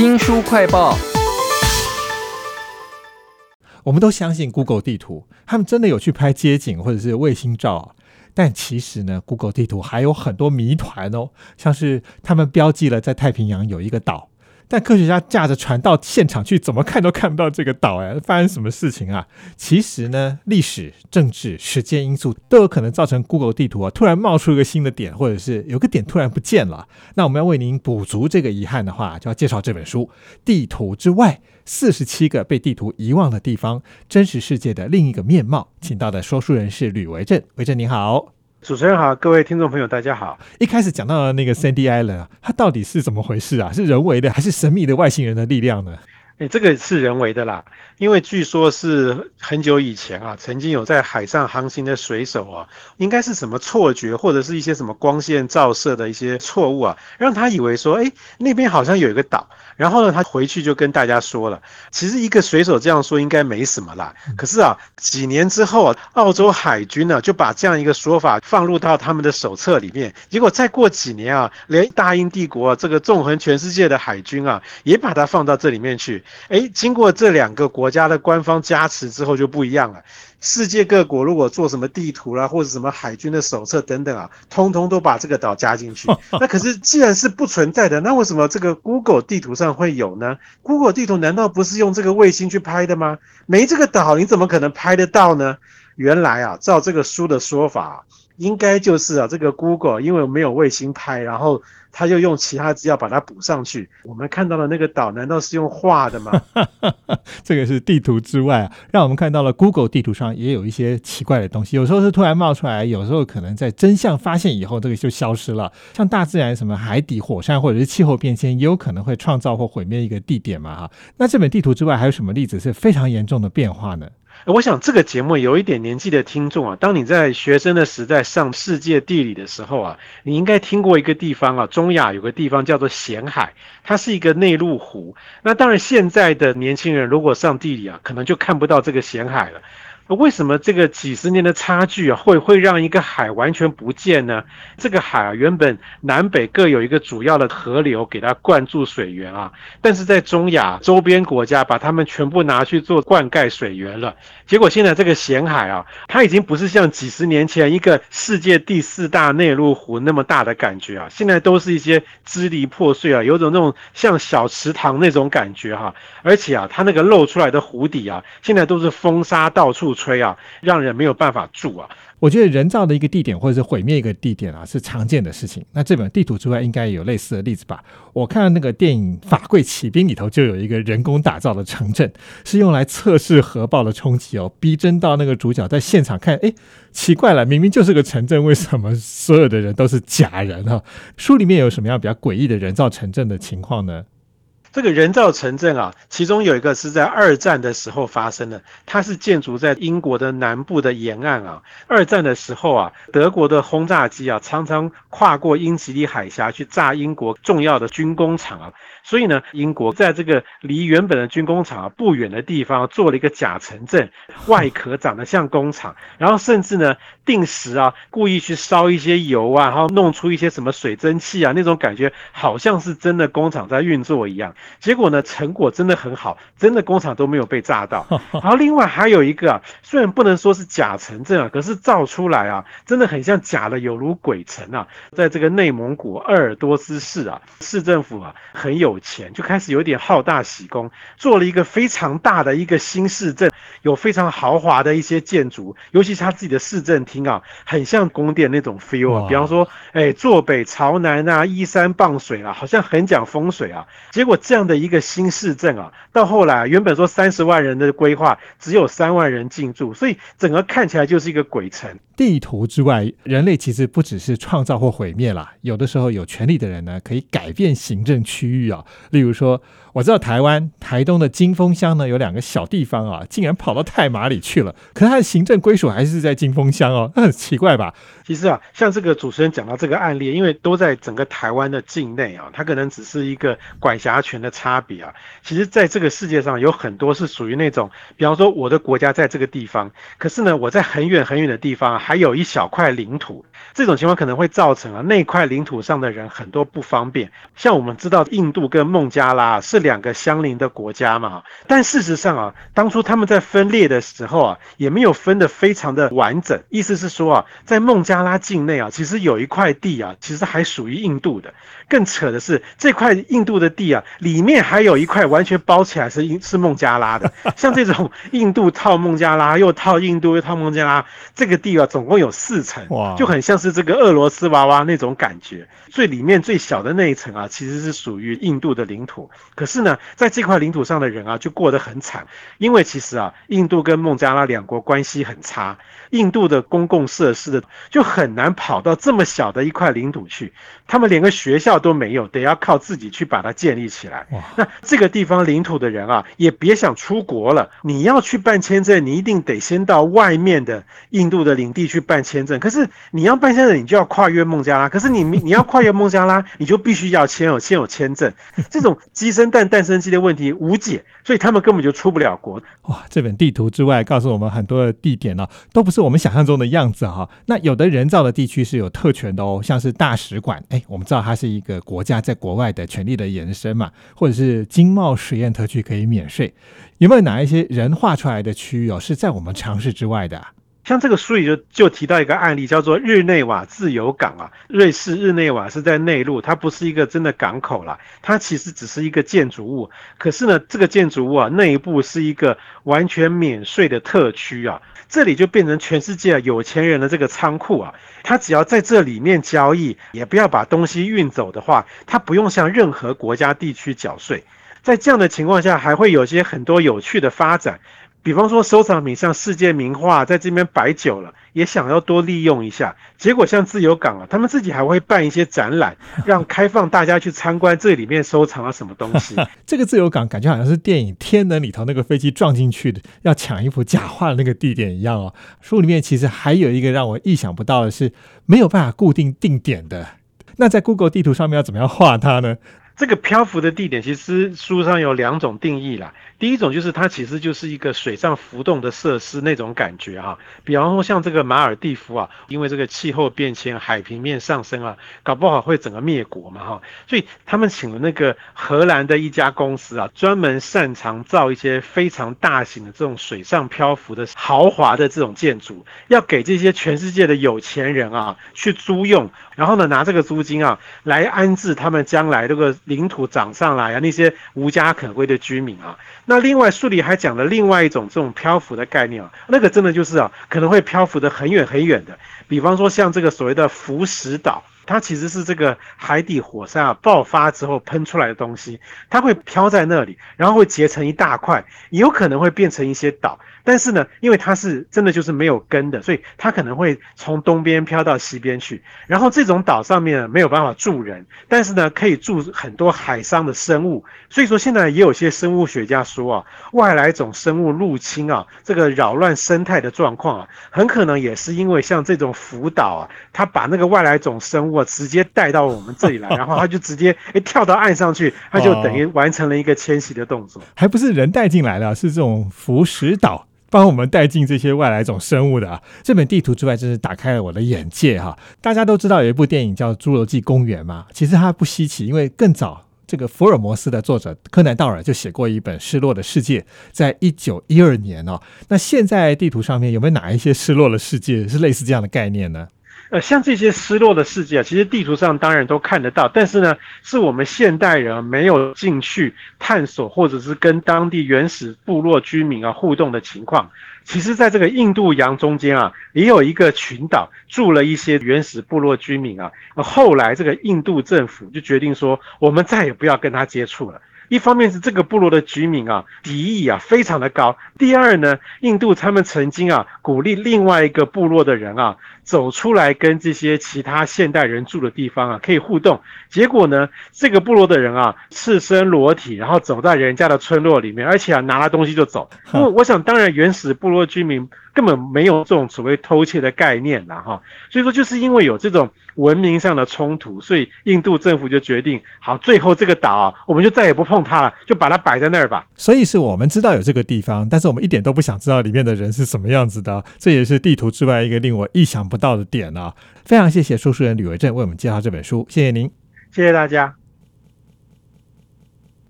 新书快报。我们都相信 Google 地图，他们真的有去拍街景或者是卫星照。但其实呢，Google 地图还有很多谜团哦，像是他们标记了在太平洋有一个岛。但科学家驾着船到现场去，怎么看都看不到这个岛哎，发生什么事情啊？其实呢，历史、政治、时间因素都有可能造成 Google 地图啊突然冒出一个新的点，或者是有个点突然不见了。那我们要为您补足这个遗憾的话，就要介绍这本书《地图之外：四十七个被地图遗忘的地方——真实世界的另一个面貌》。请到的说书人是吕维正，维正你好。主持人好，各位听众朋友，大家好。一开始讲到的那个 Sandy Island 啊，它到底是怎么回事啊？是人为的还是神秘的外星人的力量呢？哎，这个是人为的啦，因为据说是很久以前啊，曾经有在海上航行的水手啊，应该是什么错觉，或者是一些什么光线照射的一些错误啊，让他以为说，哎，那边好像有一个岛。然后呢，他回去就跟大家说了，其实一个水手这样说应该没什么啦。可是啊，几年之后啊，澳洲海军呢就把这样一个说法放入到他们的手册里面。结果再过几年啊，连大英帝国这个纵横全世界的海军啊，也把它放到这里面去。哎，经过这两个国家的官方加持之后，就不一样了。世界各国如果做什么地图啦，或者什么海军的手册等等啊，通通都把这个岛加进去。那可是既然是不存在的，那为什么这个 Google 地图上会有呢？Google 地图难道不是用这个卫星去拍的吗？没这个岛，你怎么可能拍得到呢？原来啊，照这个书的说法，应该就是啊，这个 Google 因为没有卫星拍，然后。他又用其他资料把它补上去。我们看到的那个岛，难道是用画的吗？这个是地图之外，让我们看到了 Google 地图上也有一些奇怪的东西。有时候是突然冒出来，有时候可能在真相发现以后，这个就消失了。像大自然什么海底火山或者是气候变迁，也有可能会创造或毁灭一个地点嘛哈。那这本地图之外还有什么例子是非常严重的变化呢？我想这个节目有一点年纪的听众啊，当你在学生的时代上世界地理的时候啊，你应该听过一个地方啊，中亚有个地方叫做咸海，它是一个内陆湖。那当然，现在的年轻人如果上地理啊，可能就看不到这个咸海了。为什么这个几十年的差距啊，会会让一个海完全不见呢？这个海啊，原本南北各有一个主要的河流给它灌注水源啊，但是在中亚周边国家把它们全部拿去做灌溉水源了，结果现在这个咸海啊，它已经不是像几十年前一个世界第四大内陆湖那么大的感觉啊，现在都是一些支离破碎啊，有种那种像小池塘那种感觉哈，而且啊，它那个露出来的湖底啊，现在都是风沙到处。吹啊，让人没有办法住啊！我觉得人造的一个地点或者是毁灭一个地点啊，是常见的事情。那这本地图之外，应该有类似的例子吧？我看那个电影《法柜骑兵》里头就有一个人工打造的城镇，是用来测试核爆的冲击哦，逼真到那个主角在现场看，哎，奇怪了，明明就是个城镇，为什么所有的人都是假人啊？书里面有什么样比较诡异的人造城镇的情况呢？这个人造城镇啊，其中有一个是在二战的时候发生的，它是建筑在英国的南部的沿岸啊。二战的时候啊，德国的轰炸机啊，常常跨过英吉利海峡去炸英国重要的军工厂啊。所以呢，英国在这个离原本的军工厂啊不远的地方做了一个假城镇，外壳长得像工厂，然后甚至呢定时啊故意去烧一些油啊，然后弄出一些什么水蒸气啊，那种感觉好像是真的工厂在运作一样。结果呢，成果真的很好，真的工厂都没有被炸到。然后另外还有一个啊，虽然不能说是假城镇啊，可是造出来啊，真的很像假的，有如鬼城啊，在这个内蒙古鄂尔多斯市啊，市政府啊很有。钱就开始有点好大喜功，做了一个非常大的一个新市镇，有非常豪华的一些建筑，尤其是他自己的市政厅啊，很像宫殿那种 feel 啊。比方说，哎，坐北朝南啊，依山傍水啊，好像很讲风水啊。结果这样的一个新市镇啊，到后来原本说三十万人的规划，只有三万人进驻，所以整个看起来就是一个鬼城。地图之外，人类其实不只是创造或毁灭啦，有的时候有权力的人呢，可以改变行政区域啊。例如说，我知道台湾台东的金峰乡呢，有两个小地方啊，竟然跑跑到太马里去了，可是他的行政归属还是在金峰乡哦，那很奇怪吧？其实啊，像这个主持人讲到这个案例，因为都在整个台湾的境内啊，它可能只是一个管辖权的差别啊。其实，在这个世界上有很多是属于那种，比方说我的国家在这个地方，可是呢，我在很远很远的地方还有一小块领土，这种情况可能会造成啊那块领土上的人很多不方便。像我们知道，印度跟孟加拉是两个相邻的国家嘛，但事实上啊，当初他们在分裂的时候啊，也没有分得非常的完整。意思是说啊，在孟加拉境内啊，其实有一块地啊，其实还属于印度的。更扯的是，这块印度的地啊，里面还有一块完全包起来是印是孟加拉的。像这种印度套孟加拉，又套印度又套孟加拉，这个地啊，总共有四层，哇，就很像是这个俄罗斯娃娃那种感觉。最里面最小的那一层啊，其实是属于印度的领土。可是呢，在这块领土上的人啊，就过得很惨，因为其实啊，印度跟孟加拉两国关系很差，印度的公共设施的就很难跑到这么小的一块领土去，他们连个学校都没有，得要靠自己去把它建立起来。那这个地方领土的人啊，也别想出国了。你要去办签证，你一定得先到外面的印度的领地去办签证。可是你要办签证，你就要跨越孟加拉。可是你 你要跨越孟加拉，你就必须要签有先有签证。这种鸡生蛋蛋生鸡的问题无解，所以他们根本就出不了国。哇，这本地图之外告诉我们很多的地点呢，都不是我们想象中的样子哈。那有的人造的地区是有特权的哦，像是大使馆，哎，我们知道它是一个国家在国外的权力的延伸嘛，或者是经贸实验特区可以免税。有没有哪一些人画出来的区域哦，是在我们常识之外的？像这个书里就就提到一个案例，叫做日内瓦自由港啊。瑞士日内瓦是在内陆，它不是一个真的港口啦，它其实只是一个建筑物。可是呢，这个建筑物啊，内部是一个完全免税的特区啊，这里就变成全世界有钱人的这个仓库啊。他只要在这里面交易，也不要把东西运走的话，他不用向任何国家地区缴税。在这样的情况下，还会有些很多有趣的发展。比方说，收藏品像世界名画，在这边摆久了，也想要多利用一下。结果像自由港啊，他们自己还会办一些展览，让开放大家去参观这里面收藏了什么东西。这个自由港感觉好像是电影《天能》里头那个飞机撞进去的，要抢一幅假画的那个地点一样哦。书里面其实还有一个让我意想不到的是，没有办法固定定点的。那在 Google 地图上面要怎么样画它呢？这个漂浮的地点，其实书上有两种定义啦。第一种就是它其实就是一个水上浮动的设施那种感觉哈，比方说像这个马尔蒂夫啊，因为这个气候变迁、海平面上升啊，搞不好会整个灭国嘛哈，所以他们请了那个荷兰的一家公司啊，专门擅长造一些非常大型的这种水上漂浮的豪华的这种建筑，要给这些全世界的有钱人啊去租用，然后呢拿这个租金啊来安置他们将来这个领土涨上来啊那些无家可归的居民啊。那另外书里还讲了另外一种这种漂浮的概念啊，那个真的就是啊，可能会漂浮的很远很远的，比方说像这个所谓的浮石岛。它其实是这个海底火山啊爆发之后喷出来的东西，它会飘在那里，然后会结成一大块，也有可能会变成一些岛。但是呢，因为它是真的就是没有根的，所以它可能会从东边飘到西边去。然后这种岛上面没有办法住人，但是呢可以住很多海上的生物。所以说现在也有些生物学家说啊，外来种生物入侵啊，这个扰乱生态的状况啊，很可能也是因为像这种浮岛啊，它把那个外来种生物。直接带到我们这里来，然后他就直接诶跳到岸上去，他就等于完成了一个迁徙的动作，还不是人带进来的，是这种浮石岛帮我们带进这些外来种生物的啊。这本地图之外，真是打开了我的眼界哈。大家都知道有一部电影叫《侏罗纪公园》嘛，其实它不稀奇，因为更早这个福尔摩斯的作者柯南道尔就写过一本《失落的世界》，在一九一二年哦。那现在地图上面有没有哪一些失落的世界是类似这样的概念呢？呃，像这些失落的世界，其实地图上当然都看得到，但是呢，是我们现代人没有进去探索，或者是跟当地原始部落居民啊互动的情况。其实，在这个印度洋中间啊，也有一个群岛住了一些原始部落居民啊。后来，这个印度政府就决定说，我们再也不要跟他接触了。一方面是这个部落的居民啊，敌意啊非常的高；第二呢，印度他们曾经啊鼓励另外一个部落的人啊走出来跟这些其他现代人住的地方啊可以互动。结果呢，这个部落的人啊赤身裸体，然后走在人家的村落里面，而且啊拿了东西就走。我我想，当然原始部落居民。根本没有这种所谓偷窃的概念啦，哈，所以说就是因为有这种文明上的冲突，所以印度政府就决定，好，最后这个岛我们就再也不碰它了，就把它摆在那儿吧。所以是我们知道有这个地方，但是我们一点都不想知道里面的人是什么样子的，这也是地图之外一个令我意想不到的点啊！非常谢谢说书人吕维正为我们介绍这本书，谢谢您，谢谢大家。